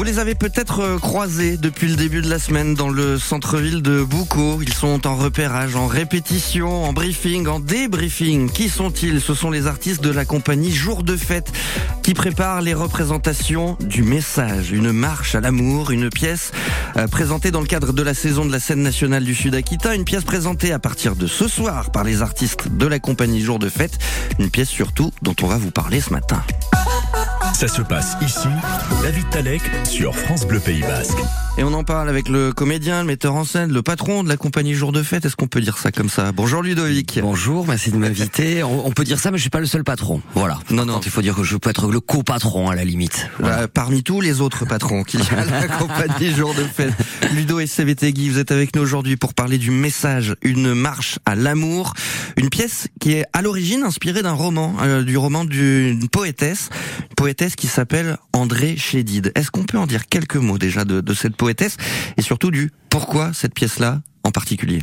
Vous les avez peut-être euh, croisés depuis le début de la semaine dans le centre-ville de Boucau. Ils sont en repérage, en répétition, en briefing, en débriefing. Qui sont-ils? Ce sont les artistes de la compagnie Jour de Fête qui préparent les représentations du message. Une marche à l'amour, une pièce euh, présentée dans le cadre de la saison de la scène nationale du Sud-Aquitaine. Une pièce présentée à partir de ce soir par les artistes de la compagnie Jour de Fête. Une pièce surtout dont on va vous parler ce matin. Ça se passe ici, David Talek sur France Bleu Pays Basque. Et on en parle avec le comédien, le metteur en scène, le patron de la compagnie Jour de Fête. Est-ce qu'on peut dire ça comme ça? Bonjour Ludovic. Bonjour, merci de m'inviter. On, peut dire ça, mais je suis pas le seul patron. Voilà. Non, non. il faut dire que je peux être le co-patron à la limite. Bah, parmi tous les autres patrons qui à la compagnie Jour de Fête. Ludo et CVT Guy, vous êtes avec nous aujourd'hui pour parler du message, une marche à l'amour, une pièce qui est à l'origine inspirée d'un roman, euh, du roman d'une poétesse, une poétesse qui s'appelle André Chédid. Est-ce qu'on peut en dire quelques mots déjà de, de cette poétesse et surtout du pourquoi cette pièce-là en particulier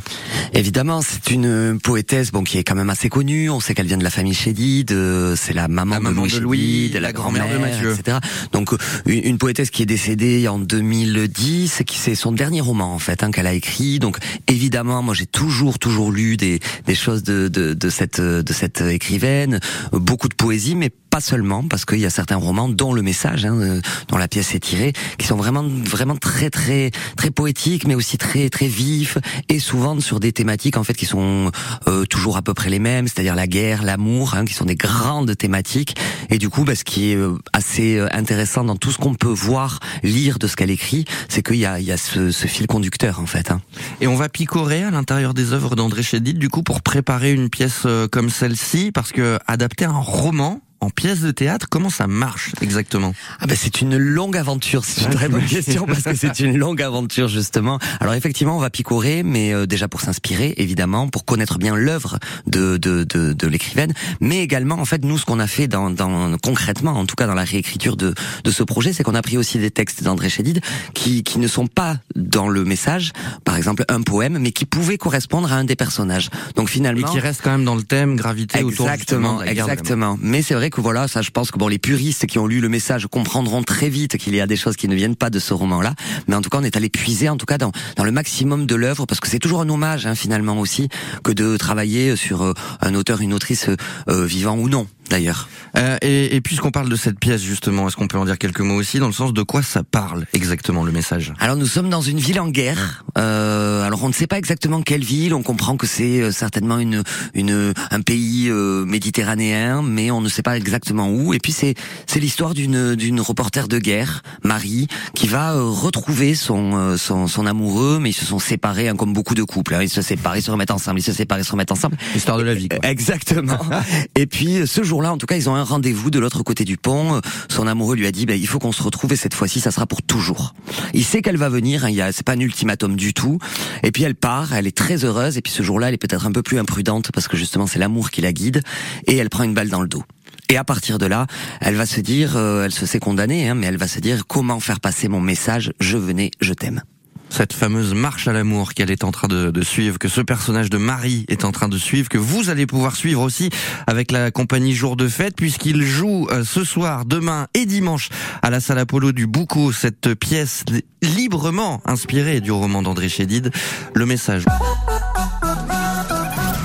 Évidemment, c'est une poétesse bon qui est quand même assez connue. On sait qu'elle vient de la famille Chédid, c'est la maman, de Louis, de Louis la, grand-mère de Mathieu, etc. Donc une, poétesse qui est décédée en 2010, qui c'est son dernier roman en fait hein, qu'elle a écrit. Donc évidemment, moi j'ai toujours toujours lu des, des choses de, de, de cette de cette écrivaine, beaucoup de poésie, mais pas seulement, parce qu'il y a certains romans dont le message, hein, euh, dont la pièce est tirée, qui sont vraiment vraiment très très très poétiques, mais aussi très très vifs et souvent sur des thématiques en fait qui sont euh, toujours à peu près les mêmes, c'est-à-dire la guerre, l'amour, hein, qui sont des grandes thématiques. Et du coup, bah, ce qui est euh, assez intéressant dans tout ce qu'on peut voir, lire de ce qu'elle écrit, c'est qu'il y a, il y a ce, ce, fil conducteur en fait. Hein. Et on va picorer à l'intérieur des œuvres d'André Chédid, du coup, pour préparer une pièce comme celle-ci, parce que adapter un roman, en pièce de théâtre, comment ça marche exactement? Ah ben c'est une longue aventure, c'est une très bonne question parce que c'est une longue aventure justement. Alors effectivement, on va picorer, mais euh, déjà pour s'inspirer, évidemment, pour connaître bien l'œuvre de de, de, de l'écrivaine, mais également en fait nous ce qu'on a fait dans, dans concrètement, en tout cas dans la réécriture de de ce projet, c'est qu'on a pris aussi des textes d'André Chédid qui qui ne sont pas dans le message, par exemple un poème, mais qui pouvaient correspondre à un des personnages. Donc finalement, et qui reste quand même dans le thème gravité exactement, autour exactement. Mais c'est vrai que voilà, ça je pense que bon les puristes qui ont lu le message comprendront très vite qu'il y a des choses qui ne viennent pas de ce roman-là, mais en tout cas on est allé puiser en tout cas dans, dans le maximum de l'œuvre parce que c'est toujours un hommage hein, finalement aussi que de travailler sur euh, un auteur, une autrice euh, vivant ou non d'ailleurs. Euh, et, et puisqu'on parle de cette pièce justement, est-ce qu'on peut en dire quelques mots aussi dans le sens de quoi ça parle exactement le message? Alors nous sommes dans une ville en guerre. Euh, alors on ne sait pas exactement quelle ville. On comprend que c'est euh, certainement une, une un pays euh, méditerranéen, mais on ne sait pas exactement où. Et puis c'est c'est l'histoire d'une d'une reporter de guerre, Marie, qui va euh, retrouver son, son, son amoureux, mais ils se sont séparés hein, comme beaucoup de couples. Hein. Ils se séparent, ils se remettent ensemble, ils se séparent, ils se remettent ensemble. Histoire de la vie. Quoi. Exactement. et puis ce jour là en tout cas, ils ont un rendez-vous de l'autre côté du pont. Son amoureux lui a dit, bah, il faut qu'on se retrouve et cette fois-ci, ça sera pour toujours. Il sait qu'elle va venir. Hein, il y a, c'est pas un ultimatum du tout. Et puis elle part. Elle est très heureuse. Et puis ce jour-là, elle est peut-être un peu plus imprudente parce que justement, c'est l'amour qui la guide. Et elle prend une balle dans le dos. Et à partir de là, elle va se dire, euh, elle se sait condamnée, hein, mais elle va se dire comment faire passer mon message. Je venais, je t'aime cette fameuse marche à l'amour qu'elle est en train de, suivre, que ce personnage de Marie est en train de suivre, que vous allez pouvoir suivre aussi avec la compagnie Jour de Fête, puisqu'il joue euh, ce soir, demain et dimanche à la salle Apollo du Boucau cette pièce librement inspirée du roman d'André Chédid, Le Message.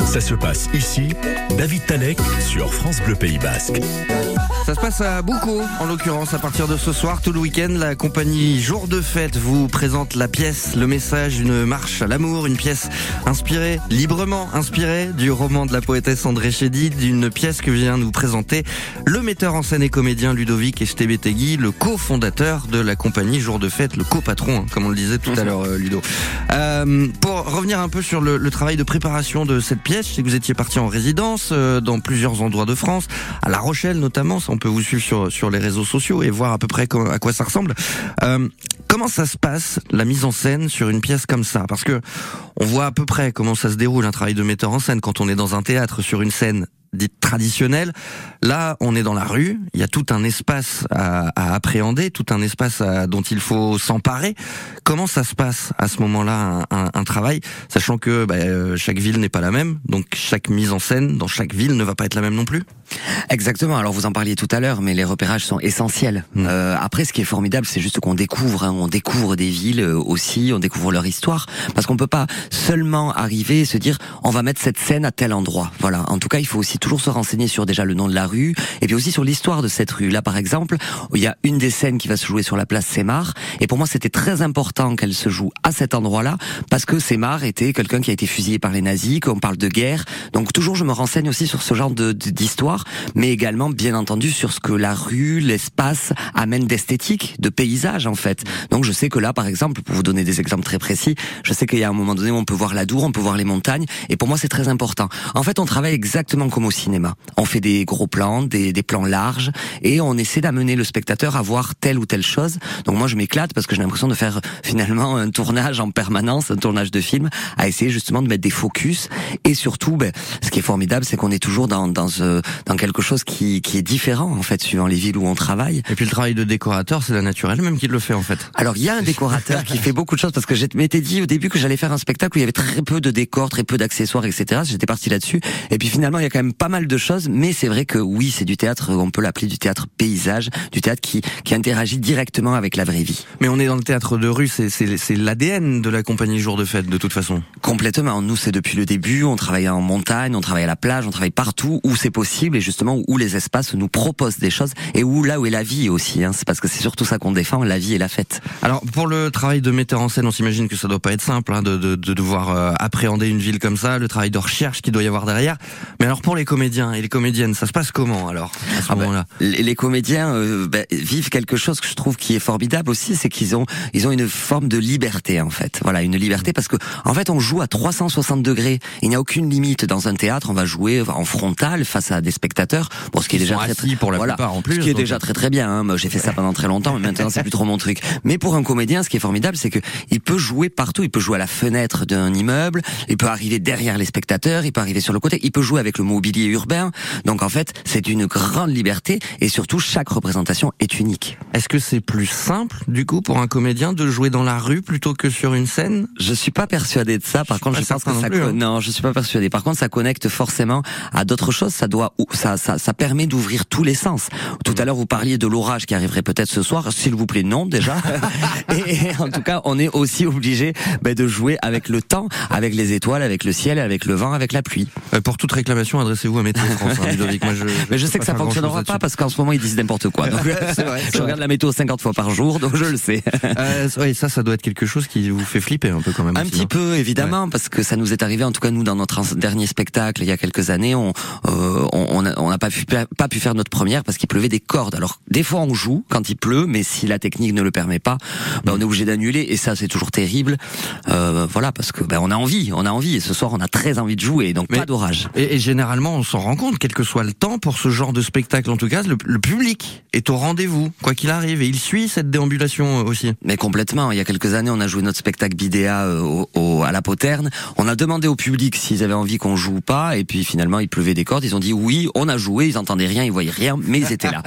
Ça se passe ici, David Talek sur France Bleu Pays Basque. Ça se passe à Boucau, en l'occurrence, à partir de ce soir, tout le week-end, la compagnie Jour de Fête vous présente la pièce, le message, une marche à l'amour, une pièce inspirée, librement inspirée du roman de la poétesse André Chédid, d'une pièce que vient nous présenter le metteur en scène et comédien Ludovic Estebetegui, le cofondateur de la compagnie Jour de Fête, le copatron, hein, comme on le disait tout à l'heure, euh, Ludo. Euh, pour revenir un peu sur le, le, travail de préparation de cette pièce, je sais que vous étiez parti en résidence euh, dans plusieurs endroits de France, à La Rochelle notamment, on peut vous suivre sur, sur les réseaux sociaux et voir à peu près à quoi ça ressemble. Euh, comment ça se passe, la mise en scène sur une pièce comme ça? Parce que on voit à peu près comment ça se déroule un travail de metteur en scène quand on est dans un théâtre sur une scène dite traditionnelle. Là, on est dans la rue, il y a tout un espace à, à appréhender, tout un espace dont il faut s'emparer. Comment ça se passe à ce moment-là, un, un, un, travail, sachant que bah, euh, chaque ville n'est pas la même, donc chaque mise en scène dans chaque ville ne va pas être la même non plus? Exactement. Alors vous en parliez tout à l'heure, mais les repérages sont essentiels. Hmm. Euh, après, ce qui est formidable, c'est juste qu'on découvre, hein, on découvre des villes euh, aussi, on découvre leur histoire, parce qu'on peut pas seulement arriver et se dire on va mettre cette scène à tel endroit. Voilà. En tout cas, il faut aussi toujours se renseigner sur déjà le nom de la rue et puis aussi sur l'histoire de cette rue. Là, par exemple, il y a une des scènes qui va se jouer sur la place Sémar, et pour moi, c'était très important qu'elle se joue à cet endroit-là, parce que Sémar était quelqu'un qui a été fusillé par les nazis, qu'on parle de guerre. Donc toujours, je me renseigne aussi sur ce genre d'histoire, mais également, bien entendu, sur ce que la rue, l'espace amène d'esthétique, de paysage en fait. Donc je sais que là, par exemple, pour vous donner des exemples très précis, je sais qu'il y a un moment donné où on peut voir la Dour, on peut voir les montagnes, et pour moi c'est très important. En fait, on travaille exactement comme au cinéma. On fait des gros plans, des, des plans larges, et on essaie d'amener le spectateur à voir telle ou telle chose. Donc moi je m'éclate parce que j'ai l'impression de faire finalement un tournage en permanence, un tournage de film, à essayer justement de mettre des focus, et surtout, ben, ce qui est formidable, c'est qu'on est toujours dans dans, euh, dans quelque chose qui, qui est différent en fait suivant les villes où on travaille. Et puis le travail de décorateur, c'est la nature elle-même qui le fait en fait. Alors il y a un décorateur qui fait beaucoup de choses parce que je m'étais dit au début que j'allais faire un spectacle où il y avait très peu de décors, très peu d'accessoires, etc. J'étais parti là-dessus. Et puis finalement il y a quand même pas mal de choses, mais c'est vrai que oui c'est du théâtre, on peut l'appeler du théâtre paysage, du théâtre qui, qui interagit directement avec la vraie vie. Mais on est dans le théâtre de rue, c'est l'ADN de la compagnie Jour de Fête de toute façon. Complètement. Nous c'est depuis le début, on travaille en montagne, on travaille à la plage, on travaille partout où c'est possible et justement où les espaces nous proposent des choses et où là où est la vie aussi. Hein, c'est parce que c'est surtout ça qu'on défend, la vie et la fête. Alors pour le travail de metteur en scène, on s'imagine que ça doit pas être simple hein, de, de, de, devoir euh, appréhender une ville comme ça, le travail de recherche qu'il doit y avoir derrière. Mais alors pour les comédiens et les comédiennes, ça se passe comment alors à ce ah ben, moment-là? les, les, comédiens euh, ben, vivent quelque chose que je trouve qui est formidable aussi, c'est qu'ils ont ils ont une forme de liberté en fait. Voilà, une liberté parce que en fait on joue à 360 degrés. Il n'y a aucune limite dans un théâtre. On va jouer en frontal face à des spectateurs. Pour ce qui est déjà très, pour la voilà, plupart en plus. Ce qui est déjà très très bien. Hein. J'ai fait ça pendant très longtemps, mais maintenant c'est plus trop mon truc. Mais pour un comédien, ce qui est formidable, c'est que il peut jouer partout. Il peut jouer à la fenêtre d'un immeuble. Il peut arriver derrière les spectateurs. Il peut arriver sur le côté. Il peut jouer avec le mobilier urbain. Donc en fait, c'est une grande liberté et surtout chaque représentation est unique. Est-ce que c'est plus simple du coup pour un comédien de jouer dans la rue plutôt que sur une scène? Je suis pas persuadé de ça. Par contre, je pense que ça hein. non, je suis pas persuadé. Par contre, ça connecte forcément à d'autres choses. Ça doit, ça, ça, ça permet d'ouvrir tous les sens. Tout à l'heure, vous parliez de l'orage qui arriverait peut-être ce soir. S'il vous plaît, non déjà. et, en tout cas, on est aussi obligé ben, de jouer avec le temps, avec les étoiles, avec le ciel, avec le vent, avec la pluie. Euh, pour toute réclamation, adressez-vous à Météo France, hein, Moi, je, Mais je sais que ça fonctionnera pas parce qu'en ce moment ils disent n'importe quoi. Donc, vrai, je regarde la météo 50 fois par jour, donc je le sais. euh, oui, ça, ça doit être quelque chose qui vous fait flipper un peu quand même. Un petit peu, évidemment, parce que ça nous est arrivé, en tout cas nous, dans notre dernier spectacle il y a quelques années, on euh, on n'a pas pu pas pu faire notre première parce qu'il pleuvait des cordes. Alors des fois on joue quand il pleut, mais si la technique ne le permet pas, ben, on est obligé d'annuler et ça c'est toujours terrible. Euh, voilà parce que ben, on a envie, on a envie et ce soir on a très envie de jouer, donc pas d'orage. Et, et, généralement on s'en rend compte, quel que soit le temps pour ce genre de spectacle, en tout cas le, le public est au rendez-vous quoi qu'il arrive et il suit cette déambulation euh, aussi. Mais complètement. Il y a quelques années on a joué notre spectacle Bidéa euh, au, à la Poterne. On a demandé au public s'ils avaient envie qu'on joue ou pas et puis finalement il pleuvait des cordes. Ils ont dit oui, on a joué, ils entendaient rien, ils voyaient rien, mais ils étaient là.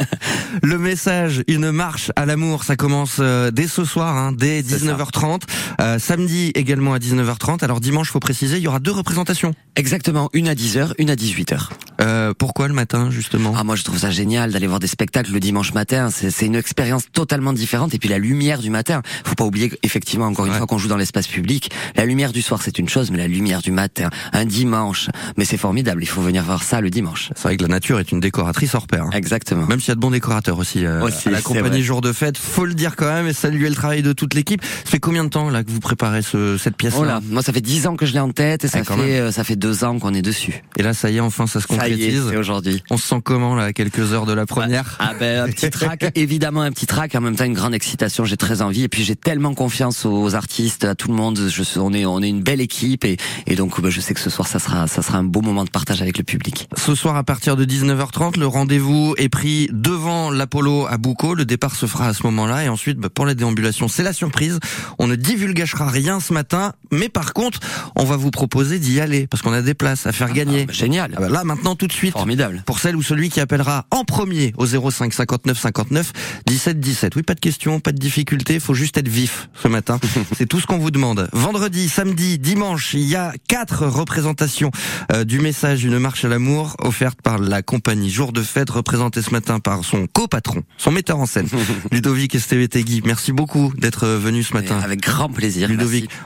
le message, une marche à l'amour, ça commence euh, dès ce soir, hein, dès 19h30. Euh, samedi également à 19h30. Alors dimanche, faut préciser, il y aura deux représentations. Exactement, une à 10h, une à 18h. Euh, pourquoi le matin justement? Ah moi je trouve ça génial d'aller voir des spectacles le dimanche matin. C'est une expérience totalement différente et puis la lumière du matin. Faut pas oublier effectivement encore une fois qu'on joue dans l'espace public. La lumière du soir c'est une chose, mais la lumière du matin, un dimanche, mais c'est formidable. Il faut venir voir ça le dimanche. C'est vrai que la nature est une décoratrice hors pair. Hein. Exactement. Même s'il y a de bons décorateurs aussi. Euh, aussi la compagnie Jour de Fête, faut le dire quand même et saluer le travail de toute l'équipe. Ça fait combien de temps là que vous préparez ce, cette pièce là oh Moi ça fait dix ans que je l'ai en tête et ça fait euh, ça fait deux ans qu'on est dessus. Et là ça y est enfin ça se concrétise. Aujourd'hui. On se sent comment là à quelques heures de la première Ah ben un petit trac, évidemment un petit trac, en même temps une grande excitation. J'ai très envie et puis j'ai tellement confiance aux artistes, à tout le monde. Je, on est on est une belle équipe et, et donc ben, je sais que ce soir ça sera ça sera un beau moment de partage avec le public. Ce soir à partir de 19h30, le rendez-vous est pris devant l'Apollo à Boucault. Le départ se fera à ce moment-là et ensuite ben, pour la déambulation, c'est la surprise. On ne divulgachera rien ce matin, mais par contre, on va vous proposer d'y aller parce qu'on a des places à faire ah, gagner. Génial. Ah bah là, maintenant, tout de suite. Formidable. Pour celle ou celui qui appellera en premier au 05 59 59 17 17. Oui, pas de questions, pas de difficultés, faut juste être vif ce matin. C'est tout ce qu'on vous demande. Vendredi, samedi, dimanche, il y a quatre représentations euh, du message Une marche à l'amour offerte par la compagnie Jour de Fête, représentée ce matin par son copatron, son metteur en scène, Ludovic Estevetegui. Merci beaucoup d'être venu ce matin. Avec grand plaisir. Ludovic, Merci.